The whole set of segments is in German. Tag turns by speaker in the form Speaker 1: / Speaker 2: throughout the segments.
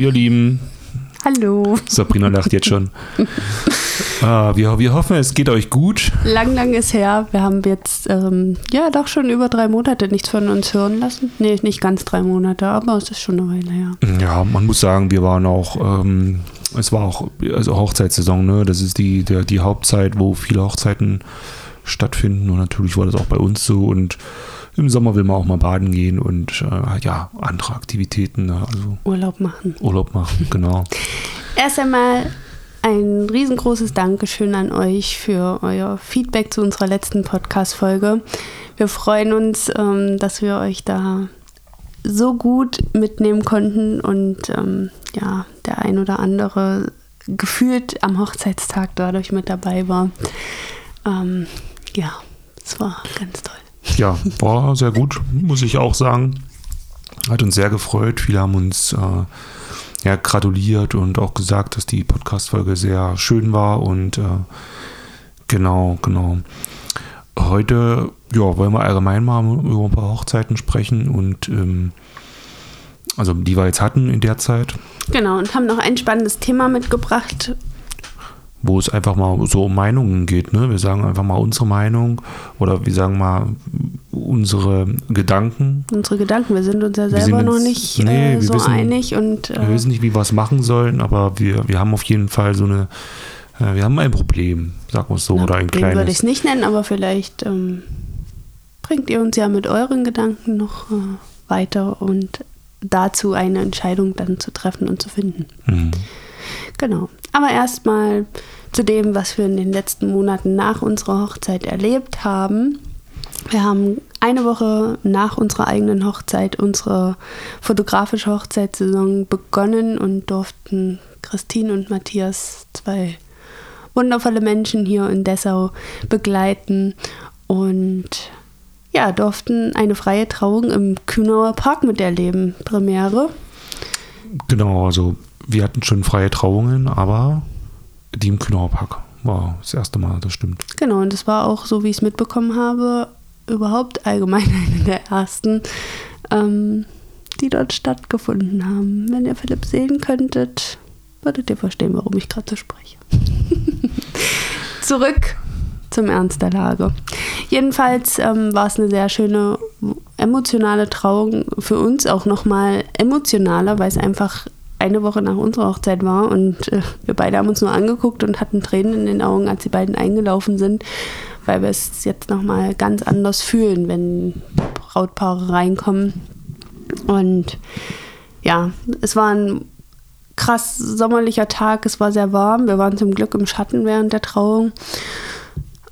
Speaker 1: ihr Lieben.
Speaker 2: Hallo.
Speaker 1: Sabrina lacht jetzt schon. ah, wir, wir hoffen, es geht euch gut.
Speaker 2: Lang, lang ist her. Wir haben jetzt, ähm, ja, doch schon über drei Monate nichts von uns hören lassen. Nee, nicht ganz drei Monate, aber es ist schon eine Weile her.
Speaker 1: Ja, man muss sagen, wir waren auch, ähm, es war auch, also Hochzeitssaison, ne? Das ist die, der, die Hauptzeit, wo viele Hochzeiten stattfinden. Und natürlich war das auch bei uns so. Und im Sommer will man auch mal baden gehen und äh, ja, andere Aktivitäten. Ne? Also
Speaker 2: Urlaub machen.
Speaker 1: Urlaub machen, genau.
Speaker 2: Erst einmal ein riesengroßes Dankeschön an euch für euer Feedback zu unserer letzten Podcast-Folge. Wir freuen uns, ähm, dass wir euch da so gut mitnehmen konnten und ähm, ja, der ein oder andere gefühlt am Hochzeitstag dadurch mit dabei war. Ähm, ja, es war ganz toll.
Speaker 1: Ja, war sehr gut, muss ich auch sagen. Hat uns sehr gefreut. Viele haben uns äh, ja, gratuliert und auch gesagt, dass die Podcast-Folge sehr schön war. Und äh, genau, genau. Heute ja, wollen wir allgemein mal über ein paar Hochzeiten sprechen und ähm, also die wir jetzt hatten in der Zeit.
Speaker 2: Genau, und haben noch ein spannendes Thema mitgebracht,
Speaker 1: wo es einfach mal so um Meinungen geht. Ne? Wir sagen einfach mal unsere Meinung oder wir sagen mal unsere Gedanken.
Speaker 2: Unsere Gedanken, wir sind uns ja selber
Speaker 1: jetzt,
Speaker 2: noch nicht
Speaker 1: nee,
Speaker 2: äh, so
Speaker 1: wissen,
Speaker 2: einig und äh,
Speaker 1: wir wissen nicht, wie wir es machen sollen, aber wir, wir haben auf jeden Fall so eine, äh, wir haben ein Problem, sagen wir es so,
Speaker 2: na,
Speaker 1: oder ein
Speaker 2: den würde ich
Speaker 1: kleines.
Speaker 2: es nicht nennen, aber vielleicht ähm, bringt ihr uns ja mit euren Gedanken noch äh, weiter und dazu eine Entscheidung dann zu treffen und zu finden.
Speaker 1: Hm.
Speaker 2: Genau. Aber erstmal zu dem, was wir in den letzten Monaten nach unserer Hochzeit erlebt haben. Wir haben eine Woche nach unserer eigenen Hochzeit unsere fotografische Hochzeitssaison begonnen und durften Christine und Matthias, zwei wundervolle Menschen hier in Dessau, begleiten und ja, durften eine freie Trauung im Kühnauer Park miterleben. Premiere.
Speaker 1: Genau, also wir hatten schon freie Trauungen, aber die im Kühnauer war das erste Mal, das stimmt.
Speaker 2: Genau, und das war auch, so wie ich es mitbekommen habe, überhaupt allgemein eine der ersten, ähm, die dort stattgefunden haben. Wenn ihr Philipp sehen könntet, würdet ihr verstehen, warum ich gerade so spreche. Zurück zum Ernst der Lage. Jedenfalls ähm, war es eine sehr schöne emotionale Trauung für uns auch nochmal emotionaler, weil es einfach eine Woche nach unserer Hochzeit war und äh, wir beide haben uns nur angeguckt und hatten Tränen in den Augen, als die beiden eingelaufen sind, weil wir es jetzt nochmal ganz anders fühlen, wenn Brautpaare reinkommen. Und ja, es war ein krass sommerlicher Tag, es war sehr warm, wir waren zum Glück im Schatten während der Trauung.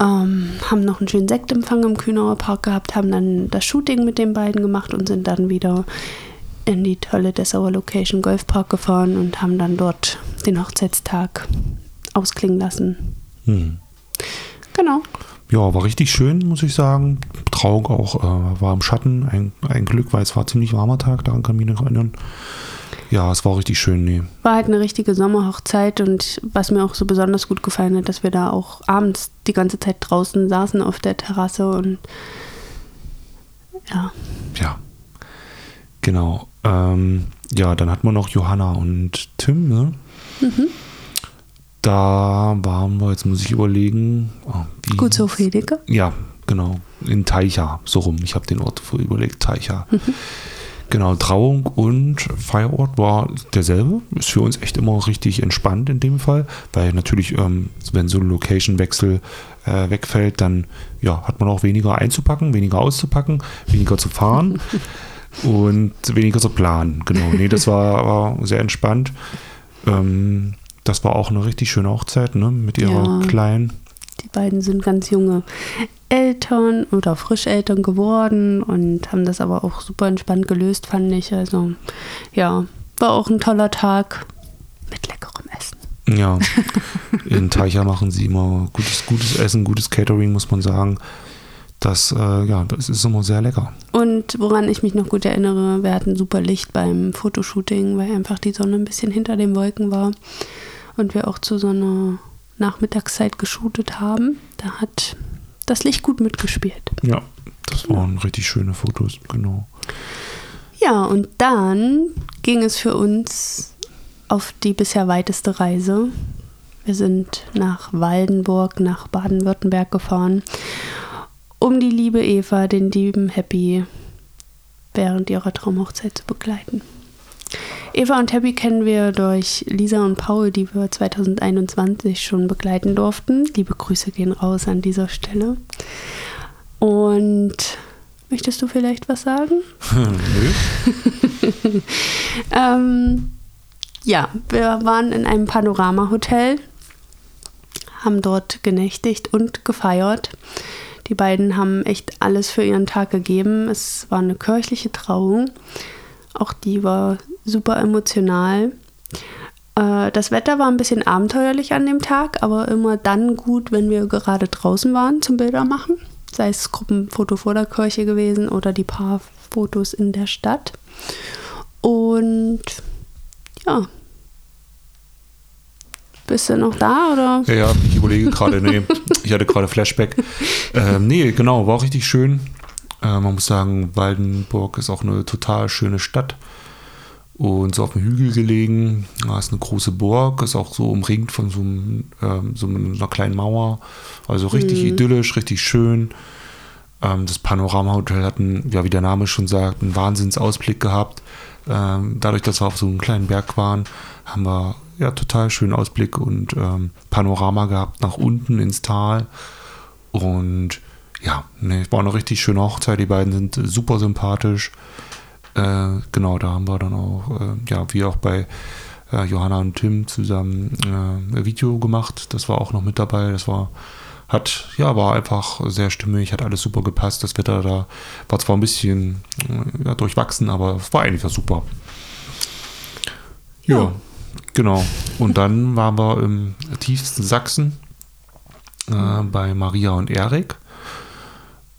Speaker 2: Ähm, haben noch einen schönen Sektempfang im Kühnauer Park gehabt, haben dann das Shooting mit den beiden gemacht und sind dann wieder in die tolle Dessauer Location Golfpark gefahren und haben dann dort den Hochzeitstag ausklingen lassen.
Speaker 1: Hm.
Speaker 2: Genau.
Speaker 1: Ja, war richtig schön, muss ich sagen. Trauung auch äh, war im Schatten. Ein, ein Glück, weil es war ziemlich warmer Tag, daran kann ich mich noch erinnern. Ja, es war richtig schön, nee.
Speaker 2: War halt eine richtige Sommerhochzeit und was mir auch so besonders gut gefallen hat, dass wir da auch abends die ganze Zeit draußen saßen auf der Terrasse und ja.
Speaker 1: Ja, genau. Ähm, ja, dann hatten wir noch Johanna und Tim, ne?
Speaker 2: Mhm.
Speaker 1: Da waren wir, jetzt muss ich überlegen. Oh, wie-
Speaker 2: Gutshof Hedeke.
Speaker 1: Ja, genau. In Teicha, so rum. Ich habe den Ort vorher überlegt, Teicha. Genau, Trauung und Feierort war derselbe. Ist für uns echt immer richtig entspannt in dem Fall, weil natürlich, ähm, wenn so ein Location-Wechsel äh, wegfällt, dann ja, hat man auch weniger einzupacken, weniger auszupacken, weniger zu fahren und weniger zu planen. Genau, nee, das war, war sehr entspannt. Ähm, das war auch eine richtig schöne Hochzeit, ne, mit ihrer
Speaker 2: Ja.
Speaker 1: Kleinen.
Speaker 2: Die beiden sind ganz junge Eltern oder Frischeltern geworden und haben das aber auch super entspannt gelöst, fand ich. Also ja, war auch ein toller Tag mit leckerem Essen.
Speaker 1: Ja, in Teicha machen sie immer gutes, gutes Essen, gutes Catering, muss man sagen. Das, äh, ja, das ist immer sehr lecker.
Speaker 2: Und woran ich mich noch gut erinnere, wir hatten super Licht beim Fotoshooting, weil einfach die Sonne ein bisschen hinter den Wolken war und wir auch zu so einer Nachmittagszeit geshootet haben. Da hat das Licht gut mitgespielt.
Speaker 1: Ja, das waren richtig schöne Fotos, genau.
Speaker 2: Ja, und dann ging es für uns auf die bisher weiteste Reise. Wir sind nach Waldenburg, nach Baden-Württemberg gefahren, um die liebe Eva, den lieben Happy, während ihrer Traumhochzeit zu begleiten. Eva und Happy kennen wir durch Lisa und Paul, die wir 2021 schon begleiten durften. Liebe Grüße gehen raus an dieser Stelle. Und möchtest du vielleicht was sagen?
Speaker 1: Nö.
Speaker 2: ähm, ja, wir waren in einem Panorama-Hotel haben dort genächtigt und gefeiert. Die beiden haben echt alles für ihren Tag gegeben. Es war eine kirchliche Trauung. Auch die war super emotional. Äh, das Wetter war ein bisschen abenteuerlich an dem Tag, aber immer dann gut, wenn wir gerade draußen waren zum Bilder machen. Sei es Gruppenfoto vor der Kirche gewesen oder die paar Fotos in der Stadt. Und ja, bist du noch da oder?
Speaker 1: Ja, ja ich überlege gerade, nee, ich hatte gerade Flashback. Ähm, nee, genau, war auch richtig schön. Äh, man muss sagen, Waldenburg ist auch eine total schöne Stadt und so auf dem Hügel gelegen. Da ist eine große Burg, ist auch so umringt von so, einem, ähm, so einer kleinen Mauer. Also richtig mhm. idyllisch, richtig schön. Ähm, das Panorama-Hotel hat, einen, ja, wie der Name schon sagt, einen Wahnsinnsausblick gehabt. Ähm, dadurch, dass wir auf so einem kleinen Berg waren, haben wir ja, total schönen Ausblick und ähm, Panorama gehabt nach unten ins Tal. Und ja, ne, war eine richtig schöne Hochzeit. Die beiden sind super sympathisch. Äh, genau, da haben wir dann auch, äh, ja, wie auch bei äh, Johanna und Tim zusammen äh, ein Video gemacht. Das war auch noch mit dabei. Das war, hat, ja, war einfach sehr stimmig, hat alles super gepasst. Das Wetter da war zwar ein bisschen äh, ja, durchwachsen, aber es war eigentlich super. ja. ja. Genau. Und dann waren wir im tiefsten Sachsen äh, bei Maria und Erik.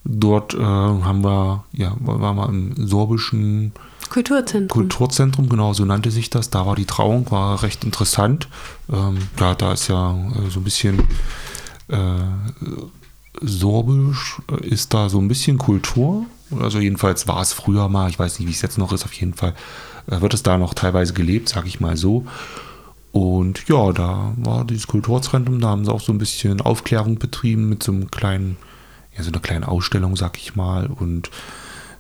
Speaker 1: Dort äh, haben wir, ja, waren wir im sorbischen
Speaker 2: Kulturzentrum.
Speaker 1: Kulturzentrum, genau, so nannte sich das. Da war die Trauung, war recht interessant. Ähm, ja, da ist ja äh, so ein bisschen äh, sorbisch, äh, ist da so ein bisschen Kultur. Also jedenfalls war es früher mal, ich weiß nicht, wie es jetzt noch ist, auf jeden Fall wird es da noch teilweise gelebt, sage ich mal so. Und ja, da war dieses Kulturzentrum, da haben sie auch so ein bisschen Aufklärung betrieben mit so einem kleinen, ja, so einer kleinen Ausstellung, sag ich mal. Und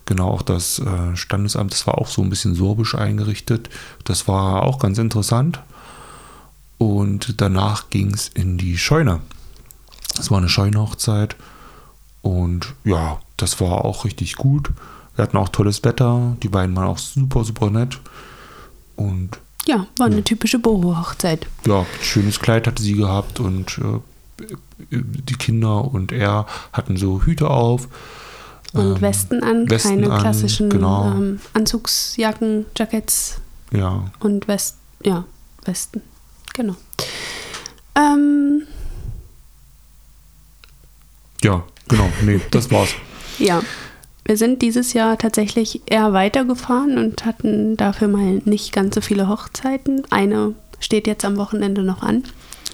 Speaker 1: genau auch das äh, Standesamt, das war auch so ein bisschen sorbisch eingerichtet. Das war auch ganz interessant. Und danach ging es in die Scheune. Das war eine Scheunhochzeit. Und ja, das war auch richtig gut. Wir hatten auch tolles Wetter. Die beiden waren auch super, super nett. Und
Speaker 2: ja, war eine typische Boho-Hochzeit.
Speaker 1: Ja, schönes Kleid hatte sie gehabt und äh, die Kinder und er hatten so Hüte auf.
Speaker 2: Und ähm, Westen an,
Speaker 1: Westen
Speaker 2: keine
Speaker 1: an,
Speaker 2: klassischen
Speaker 1: genau.
Speaker 2: ähm, Anzugsjacken, Jackets.
Speaker 1: Ja.
Speaker 2: Und West, ja, Westen. Genau. Ähm,
Speaker 1: ja, genau. Nee, das war's.
Speaker 2: ja. Wir sind dieses Jahr tatsächlich eher weitergefahren und hatten dafür mal nicht ganz so viele Hochzeiten. Eine steht jetzt am Wochenende noch an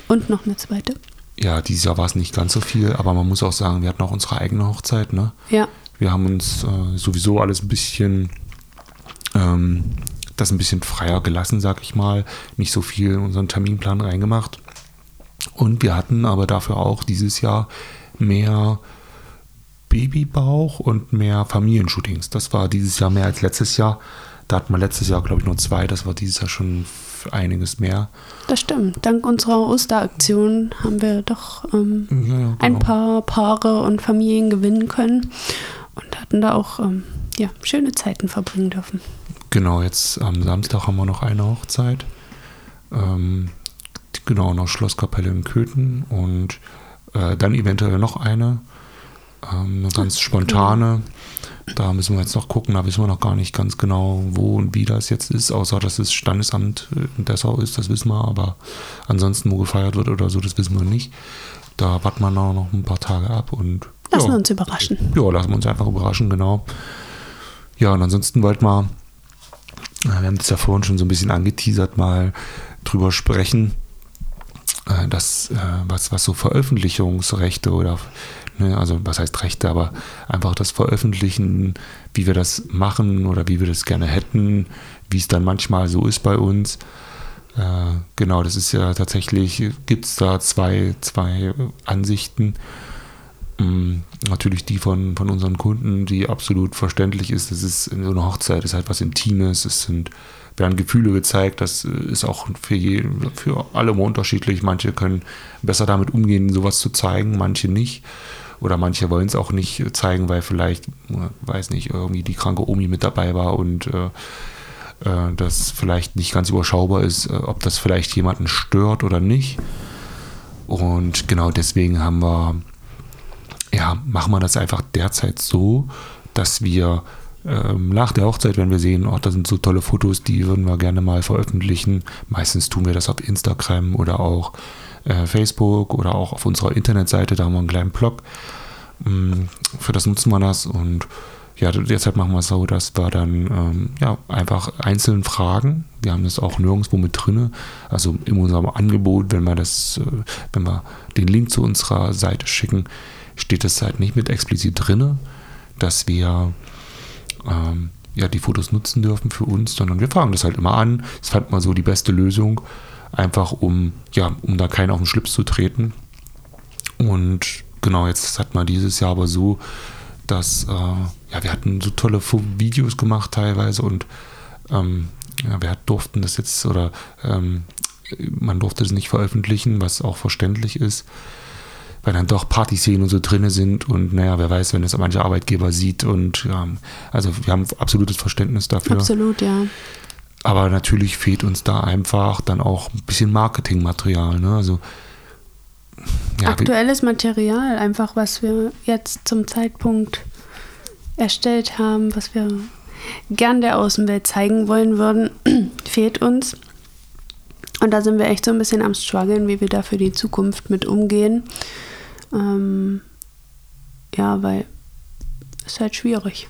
Speaker 2: und noch eine zweite.
Speaker 1: Ja, dieses Jahr war es nicht ganz so viel, aber man muss auch sagen, wir hatten auch unsere eigene Hochzeit. Ne?
Speaker 2: Ja.
Speaker 1: Wir haben uns äh, sowieso alles ein bisschen, ähm, das ein bisschen freier gelassen, sag ich mal. Nicht so viel in unseren Terminplan reingemacht. Und wir hatten aber dafür auch dieses Jahr mehr Babybauch und mehr Familienshootings. Das war dieses Jahr mehr als letztes Jahr. Da hatten wir letztes Jahr, glaube ich, nur zwei. Das war dieses Jahr schon einiges mehr.
Speaker 2: Das stimmt. Dank unserer Osteraktion haben wir doch ähm, ja, genau. ein paar Paare und Familien gewinnen können und hatten da auch ähm, ja, schöne Zeiten verbringen dürfen.
Speaker 1: Genau, jetzt am Samstag haben wir noch eine Hochzeit. Ähm, genau, noch Schlosskapelle in Köthen und äh, dann eventuell noch eine. Ähm, eine ganz spontane. Da müssen wir jetzt noch gucken, da wissen wir noch gar nicht ganz genau, wo und wie das jetzt ist, außer dass es Standesamt in Dessau ist, das wissen wir, aber ansonsten, wo gefeiert wird oder so, das wissen wir nicht. Da warten wir noch ein paar Tage ab und.
Speaker 2: Lassen
Speaker 1: ja,
Speaker 2: wir uns überraschen.
Speaker 1: Ja, lassen wir uns einfach überraschen, genau. Ja, und ansonsten wollten wir, wir haben es ja vorhin schon so ein bisschen angeteasert, mal drüber sprechen, äh, dass, äh, was, was so Veröffentlichungsrechte oder Ne? Also was heißt Rechte, aber einfach das Veröffentlichen, wie wir das machen oder wie wir das gerne hätten, wie es dann manchmal so ist bei uns. Äh, genau, das ist ja tatsächlich, gibt es da zwei, zwei Ansichten. Ähm, natürlich die von, von unseren Kunden, die absolut verständlich ist. Das ist so eine Hochzeit, ist halt was Intimes, es sind, werden Gefühle gezeigt, das ist auch für, je, für alle unterschiedlich. Manche können besser damit umgehen, sowas zu zeigen, manche nicht. Oder manche wollen es auch nicht zeigen, weil vielleicht, weiß nicht, irgendwie die kranke Omi mit dabei war und äh, äh, das vielleicht nicht ganz überschaubar ist, äh, ob das vielleicht jemanden stört oder nicht. Und genau deswegen haben wir, ja, machen wir das einfach derzeit so, dass wir ähm, nach der Hochzeit, wenn wir sehen, oh, da sind so tolle Fotos, die würden wir gerne mal veröffentlichen. Meistens tun wir das auf Instagram oder auch äh, Facebook oder auch auf unserer Internetseite, da haben wir einen kleinen Blog. Ähm, für das nutzen wir das und ja, derzeit machen wir es so, dass wir dann ähm, ja, einfach einzeln fragen. Wir haben das auch nirgendwo mit drin. Also in unserem Angebot, wenn wir das, äh, wenn wir den Link zu unserer Seite schicken, steht das halt nicht mit explizit drin, dass wir ähm, ja, die Fotos nutzen dürfen für uns, sondern wir fragen das halt immer an. Das fand man so die beste Lösung, einfach um, ja, um da keinen auf den Schlips zu treten. Und genau, jetzt hat man dieses Jahr aber so, dass äh, ja, wir hatten so tolle Videos gemacht teilweise und ähm, ja, wir durften das jetzt oder ähm, man durfte es nicht veröffentlichen, was auch verständlich ist, weil dann doch Partyszenen und so drin sind und naja, wer weiß, wenn es manche Arbeitgeber sieht und ja, also wir haben absolutes Verständnis dafür.
Speaker 2: Absolut, ja.
Speaker 1: Aber natürlich fehlt uns da einfach dann auch ein bisschen Marketingmaterial, ne? Also
Speaker 2: ja, Aktuelles Material, einfach was wir jetzt zum Zeitpunkt erstellt haben, was wir gern der Außenwelt zeigen wollen würden, fehlt uns. Und da sind wir echt so ein bisschen am struggeln, wie wir da für die Zukunft mit umgehen. Ähm, ja, weil es ist halt schwierig.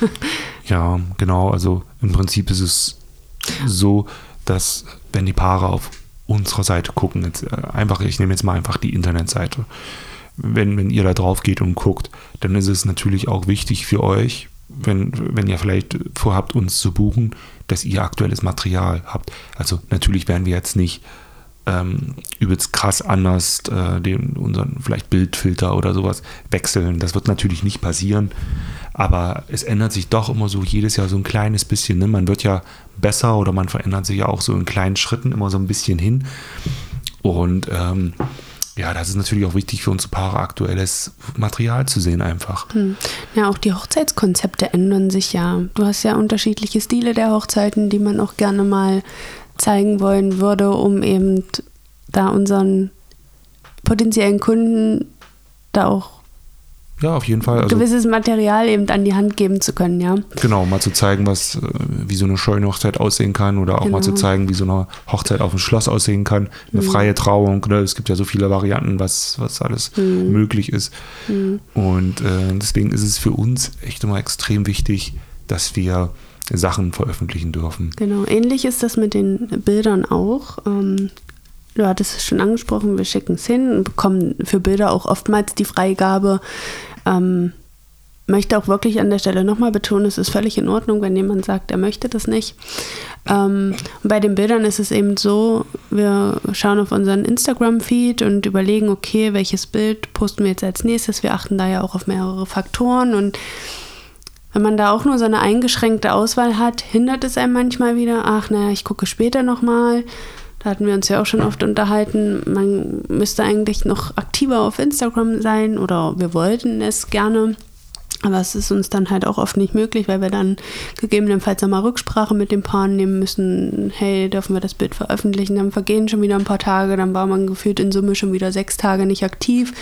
Speaker 1: ja, genau. Also im Prinzip ist es so, dass wenn die Paare auf unserer Seite gucken, jetzt äh, einfach, ich nehme jetzt mal einfach die Internetseite, wenn, wenn ihr da drauf geht und guckt, dann ist es natürlich auch wichtig für euch, wenn, wenn ihr vielleicht vorhabt, uns zu buchen, dass ihr aktuelles Material habt. Also natürlich werden wir jetzt nicht ähm, übelst krass anders äh, den, unseren vielleicht Bildfilter oder sowas wechseln. Das wird natürlich nicht passieren. Aber es ändert sich doch immer so jedes Jahr so ein kleines bisschen. Ne? Man wird ja besser oder man verändert sich ja auch so in kleinen Schritten immer so ein bisschen hin. Und ähm, ja, das ist natürlich auch wichtig für unsere Paare, aktuelles Material zu sehen einfach. Hm.
Speaker 2: Ja, auch die Hochzeitskonzepte ändern sich ja. Du hast ja unterschiedliche Stile der Hochzeiten, die man auch gerne mal zeigen wollen würde, um eben da unseren potenziellen Kunden da auch
Speaker 1: ja, auf jeden Fall.
Speaker 2: Also, gewisses Material eben an die Hand geben zu können, ja.
Speaker 1: Genau, mal zu zeigen, was, äh, wie so eine scheune Hochzeit aussehen kann oder auch genau. mal zu zeigen, wie so eine Hochzeit auf dem Schloss aussehen kann. Eine mhm. freie Trauung, ne? es gibt ja so viele Varianten, was, was alles mhm. möglich ist. Mhm. Und äh, deswegen ist es für uns echt immer extrem wichtig, dass wir Sachen veröffentlichen dürfen.
Speaker 2: Genau, ähnlich ist das mit den Bildern auch. Ähm, du hattest es schon angesprochen, wir schicken es hin und bekommen für Bilder auch oftmals die Freigabe. Ähm, möchte auch wirklich an der Stelle nochmal betonen, es ist völlig in Ordnung, wenn jemand sagt, er möchte das nicht. Ähm, bei den Bildern ist es eben so, wir schauen auf unseren Instagram-Feed und überlegen, okay, welches Bild posten wir jetzt als nächstes. Wir achten da ja auch auf mehrere Faktoren und wenn man da auch nur so eine eingeschränkte Auswahl hat, hindert es einem manchmal wieder, ach naja, ich gucke später nochmal. Da hatten wir uns ja auch schon oft unterhalten, man müsste eigentlich noch aktiver auf Instagram sein oder wir wollten es gerne. Aber es ist uns dann halt auch oft nicht möglich, weil wir dann gegebenenfalls nochmal Rücksprache mit dem Paar nehmen müssen. Hey, dürfen wir das Bild veröffentlichen? Dann vergehen schon wieder ein paar Tage, dann war man gefühlt in Summe schon wieder sechs Tage nicht aktiv.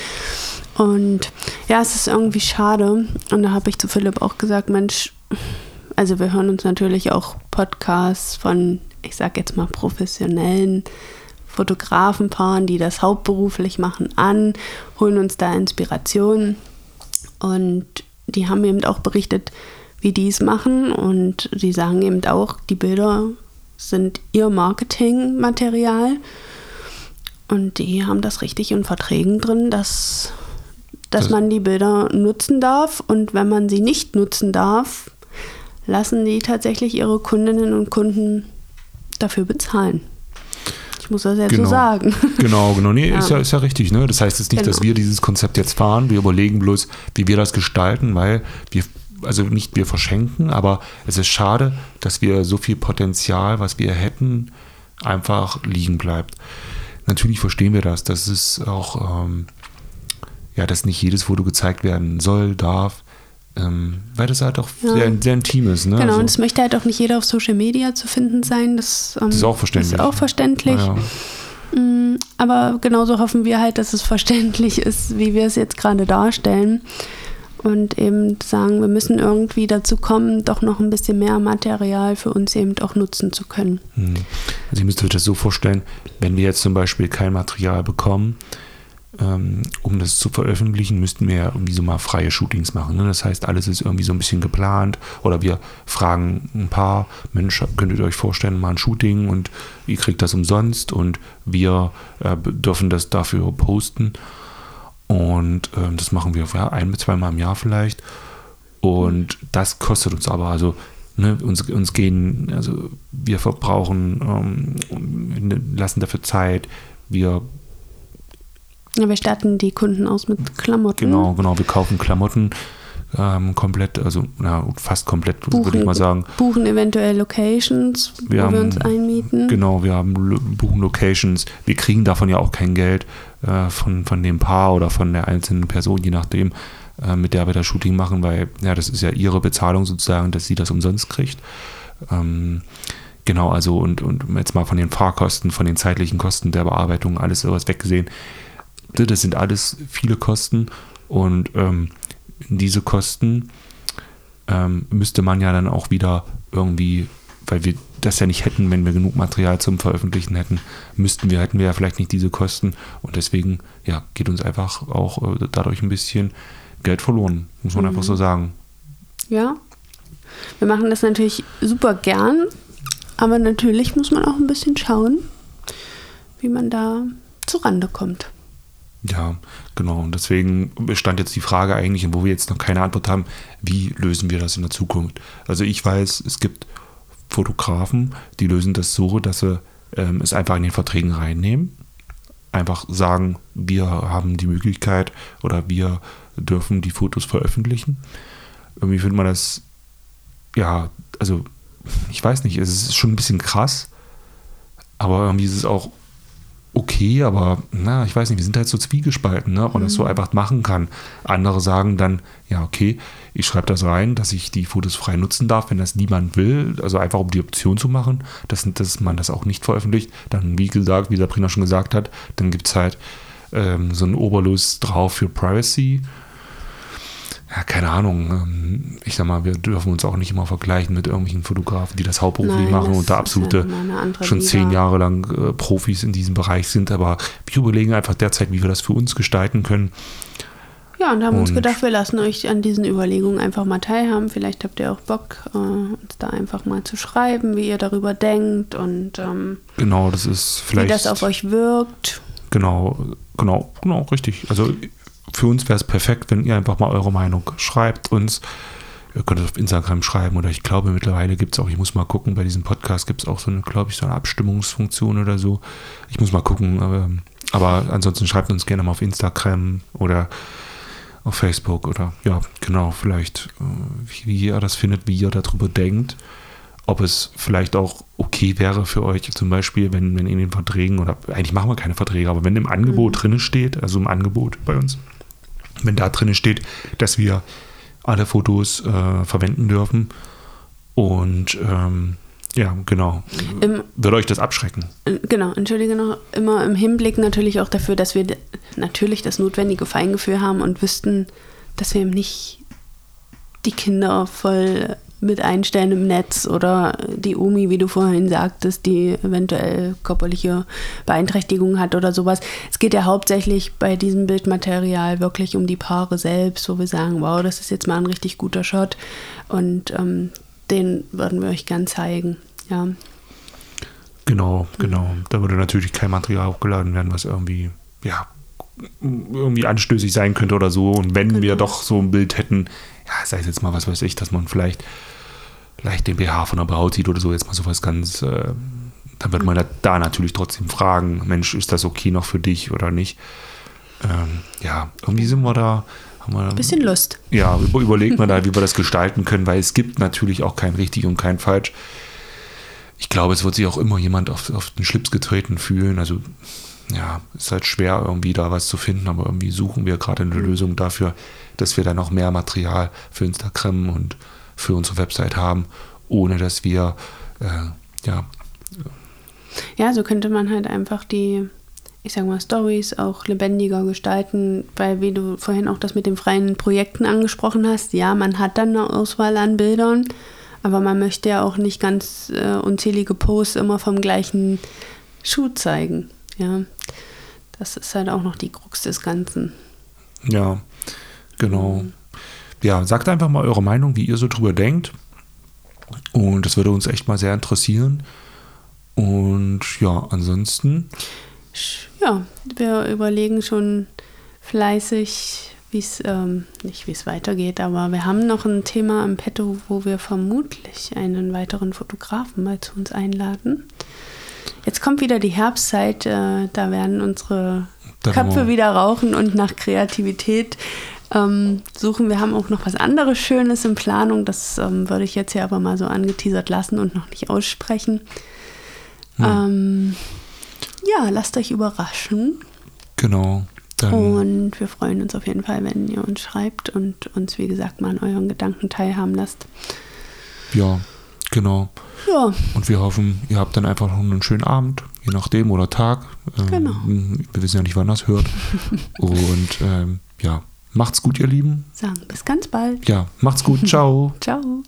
Speaker 2: Und ja, es ist irgendwie schade. Und da habe ich zu Philipp auch gesagt, Mensch, also wir hören uns natürlich auch Podcasts von ich sag jetzt mal, professionellen Fotografenpaaren, die das hauptberuflich machen, an, holen uns da Inspiration. Und die haben eben auch berichtet, wie die es machen. Und die sagen eben auch, die Bilder sind ihr Marketingmaterial. Und die haben das richtig in Verträgen drin, dass, dass das man die Bilder nutzen darf. Und wenn man sie nicht nutzen darf, lassen die tatsächlich ihre Kundinnen und Kunden dafür bezahlen. Muss das ja
Speaker 1: Genau.
Speaker 2: so sagen.
Speaker 1: Genau, genau. Nee,
Speaker 2: Ja.
Speaker 1: Ist, ja, ist ja richtig. Ne? Das heißt jetzt nicht, dass
Speaker 2: Genau.
Speaker 1: wir dieses Konzept jetzt fahren. Wir überlegen bloß, wie wir das gestalten, weil wir, also nicht wir verschenken, aber es ist schade, dass wir so viel Potenzial, was wir hätten, einfach liegen bleibt. Natürlich verstehen wir das. Das ist auch, ähm, ja, dass nicht jedes Foto gezeigt werden soll, darf. Ähm, weil das halt auch
Speaker 2: Ja.
Speaker 1: sehr, sehr intim ist. Ne?
Speaker 2: Genau,
Speaker 1: Also,
Speaker 2: und es möchte halt auch nicht jeder auf Social Media zu finden sein. Das, ähm,
Speaker 1: Das ist auch verständlich.
Speaker 2: Ist auch verständlich.
Speaker 1: ja.
Speaker 2: Mm, Aber genauso hoffen wir halt, dass es verständlich ist, wie wir es jetzt gerade darstellen. Und eben sagen, wir müssen irgendwie dazu kommen, doch noch ein bisschen mehr Material für uns eben auch nutzen zu können.
Speaker 1: Hm. Also ihr müsst euch das so vorstellen, wenn wir jetzt zum Beispiel kein Material bekommen, um das zu veröffentlichen, müssten wir ja irgendwie so mal freie Shootings machen. Ne? Das heißt, alles ist irgendwie so ein bisschen geplant oder wir fragen ein paar, Mensch, könntet ihr euch vorstellen, mal ein Shooting und ihr kriegt das umsonst und wir äh, dürfen das dafür posten. Und ähm, das machen wir ein bis zweimal im Jahr vielleicht. Und das kostet uns aber, also ne, uns, uns gehen, also wir verbrauchen, ähm, wir lassen dafür Zeit, wir,
Speaker 2: Ja, wir statten die Kunden aus mit Klamotten.
Speaker 1: genau, genau, wir kaufen Klamotten ähm, komplett, also na, fast komplett, würde ich mal sagen.
Speaker 2: buchen eventuell Locations,
Speaker 1: Wir
Speaker 2: wo
Speaker 1: haben-
Speaker 2: wir uns einmieten.
Speaker 1: Genau, wir haben buchen Locations, wir kriegen davon ja auch kein Geld äh, von, von dem Paar oder von der einzelnen Person, je nachdem, äh, mit der wir das Shooting machen, weil ja, das ist ja ihre Bezahlung sozusagen, dass sie das umsonst kriegt. Ähm, genau, also und, und jetzt mal von den Fahrkosten, von den zeitlichen Kosten der Bearbeitung, alles sowas weggesehen. Das sind alles viele Kosten und ähm, diese Kosten ähm, müsste man ja dann auch wieder irgendwie, weil wir das ja nicht hätten, wenn wir genug Material zum Veröffentlichen hätten, müssten wir, hätten wir ja vielleicht nicht diese Kosten und deswegen, ja, geht uns einfach auch äh, dadurch ein bisschen Geld verloren, muss man
Speaker 2: Mhm.
Speaker 1: einfach so sagen.
Speaker 2: Ja. Wir machen das natürlich super gern, aber natürlich muss man auch ein bisschen schauen, wie man da zurande kommt.
Speaker 1: Ja, genau. Und deswegen bestand jetzt die Frage eigentlich, wo wir jetzt noch keine Antwort haben, wie lösen wir das in der Zukunft? Also ich weiß, es gibt Fotografen, die lösen das so, dass sie ähm, es einfach in den Verträgen reinnehmen. Einfach sagen, wir haben die Möglichkeit oder wir dürfen die Fotos veröffentlichen. Irgendwie findet man das, ja, also ich weiß nicht, es ist schon ein bisschen krass, aber irgendwie ist es auch okay, aber na, ich weiß nicht, wir sind halt so zwiegespalten, ne, ob man das so einfach machen kann. Andere sagen dann, ja, okay, ich schreibe das rein, dass ich die Fotos frei nutzen darf, wenn das niemand will, also einfach um die Option zu machen, dass, dass man das auch nicht veröffentlicht. Dann, wie gesagt, wie Sabrina schon gesagt hat, dann gibt es halt ähm, so einen Oberlos drauf für Privacy. Ja, keine Ahnung. ähm, Ich sag mal, wir dürfen uns auch nicht immer vergleichen mit irgendwelchen Fotografen, die das hauptberuflich
Speaker 2: Nein,
Speaker 1: machen
Speaker 2: das
Speaker 1: und da absolute
Speaker 2: ja
Speaker 1: schon zehn Jahre lang äh, Profis in diesem Bereich sind. Aber wir überlegen einfach derzeit, wie wir das für uns gestalten können.
Speaker 2: Ja, und haben uns
Speaker 1: Und-
Speaker 2: gedacht, wir lassen euch an diesen Überlegungen einfach mal teilhaben. Vielleicht habt ihr auch Bock, äh, uns da einfach mal zu schreiben, wie ihr darüber denkt und ähm,
Speaker 1: Genau, das ist
Speaker 2: wie
Speaker 1: vielleicht.
Speaker 2: das auf euch wirkt.
Speaker 1: Genau, genau, genau, richtig. Also für uns wäre es perfekt, wenn ihr einfach mal eure Meinung schreibt uns. Ihr könnt es auf Instagram schreiben oder ich glaube mittlerweile gibt es auch, ich muss mal gucken, bei diesem Podcast gibt es auch so eine, glaube ich, so eine Abstimmungsfunktion oder so. Ich muss mal gucken, aber ansonsten schreibt uns gerne mal auf Instagram oder auf Facebook oder ja, genau, vielleicht, äh, wie ihr das findet, wie ihr darüber denkt. Ob es vielleicht auch okay wäre für euch, zum Beispiel, wenn, wenn in den Verträgen, oder eigentlich machen wir keine Verträge, aber wenn im Angebot drinne steht, also im Angebot bei uns, wenn da drinne steht, dass wir alle Fotos äh, verwenden dürfen und ähm, ja, genau,
Speaker 2: Im,
Speaker 1: würde euch das abschrecken?
Speaker 2: äh, genau, entschuldige noch, immer im Hinblick natürlich auch dafür, dass wir natürlich das notwendige Feingefühl haben und wüssten, dass wir eben nicht die Kinder voll mit einstellen im Netz oder die Omi, wie du vorhin sagtest, die eventuell körperliche Beeinträchtigungen hat oder sowas. Es geht ja hauptsächlich bei diesem Bildmaterial wirklich um die Paare selbst, wo wir sagen, wow, das ist jetzt mal ein richtig guter Shot und ähm, den würden wir euch gern zeigen. Ja,
Speaker 1: Genau, genau. Da würde natürlich kein Material hochgeladen werden, was irgendwie, ja, irgendwie anstößig sein könnte oder so. Und wenn wir
Speaker 2: Genau.
Speaker 1: doch so ein Bild hätten, ja, sei es jetzt mal, was weiß ich, dass man vielleicht leicht den BH von der Braut sieht oder so, jetzt mal sowas ganz äh, Dann wird man da natürlich trotzdem fragen, Mensch, ist das okay noch für dich oder nicht? Ähm, ja, irgendwie sind wir da. Haben wir,
Speaker 2: Bisschen Lust.
Speaker 1: Ja, überlegt man da, wie wir das gestalten können, weil es gibt natürlich auch kein richtig und kein falsch. Ich glaube, es wird sich auch immer jemand auf, auf den Schlips getreten fühlen. Also ja, ist halt schwer irgendwie da was zu finden, aber irgendwie suchen wir gerade eine Lösung dafür, dass wir dann noch mehr Material für Instagram und für unsere Website haben, ohne dass wir äh, ja.
Speaker 2: Ja, so könnte man halt einfach die, ich sag mal, Stories auch lebendiger gestalten, weil wie du vorhin auch das mit den freien Projekten angesprochen hast, ja, man hat dann eine Auswahl an Bildern, aber man möchte ja auch nicht ganz äh, unzählige Posts immer vom gleichen Schuh zeigen. Ja, das ist halt auch noch die Krux des Ganzen.
Speaker 1: Ja, genau. Ja, sagt einfach mal eure Meinung, wie ihr so drüber denkt. Und das würde uns echt mal sehr interessieren. Und ja, ansonsten.
Speaker 2: Ja, wir überlegen schon fleißig, wie es, ähm, nicht wie es weitergeht, aber wir haben noch ein Thema im Petto, wo wir vermutlich einen weiteren Fotografen mal zu uns einladen. Jetzt kommt wieder die Herbstzeit, äh, da werden unsere Köpfe wieder rauchen und nach Kreativität ähm, suchen. Wir haben auch noch was anderes Schönes in Planung. Das ähm, würde ich jetzt hier aber mal so angeteasert lassen und noch nicht aussprechen. Hm. Ähm, ja, lasst euch überraschen.
Speaker 1: Genau.
Speaker 2: Dann und wir freuen uns auf jeden Fall, wenn ihr uns schreibt und uns, wie gesagt, mal an euren Gedanken teilhaben lasst.
Speaker 1: Ja, genau. Ja. Und wir hoffen, ihr habt dann einfach noch einen schönen Abend, je nachdem, oder Tag. Ähm, genau. Wir wissen ja nicht, wann das hört. und ähm, ja, macht's gut, ihr Lieben.
Speaker 2: Sagen bis ganz bald.
Speaker 1: Ja, macht's gut. Ciao.
Speaker 2: Ciao.